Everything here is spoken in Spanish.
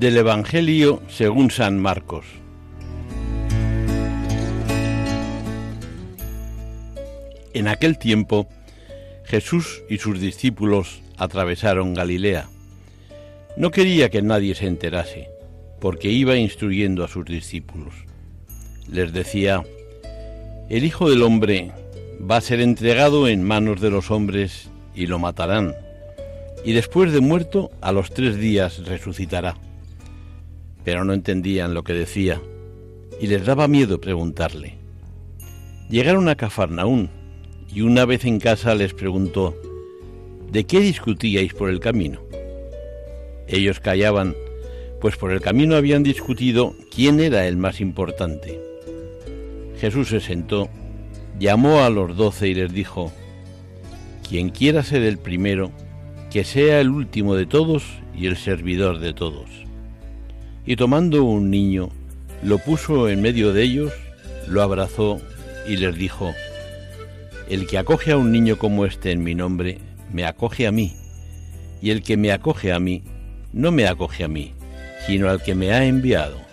Del Evangelio según San Marcos. En aquel tiempo, Jesús y sus discípulos atravesaron Galilea. No quería que nadie se enterase, porque iba instruyendo a sus discípulos. Les decía, el Hijo del Hombre va a ser entregado en manos de los hombres y lo matarán, y después de muerto a los tres días resucitará pero no entendían lo que decía y les daba miedo preguntarle. Llegaron a Cafarnaún y una vez en casa les preguntó, ¿de qué discutíais por el camino? Ellos callaban, pues por el camino habían discutido quién era el más importante. Jesús se sentó, llamó a los doce y les dijo, quien quiera ser el primero, que sea el último de todos y el servidor de todos y tomando un niño, lo puso en medio de ellos, lo abrazó y les dijo, El que acoge a un niño como este en mi nombre, me acoge a mí, y el que me acoge a mí, no me acoge a mí, sino al que me ha enviado.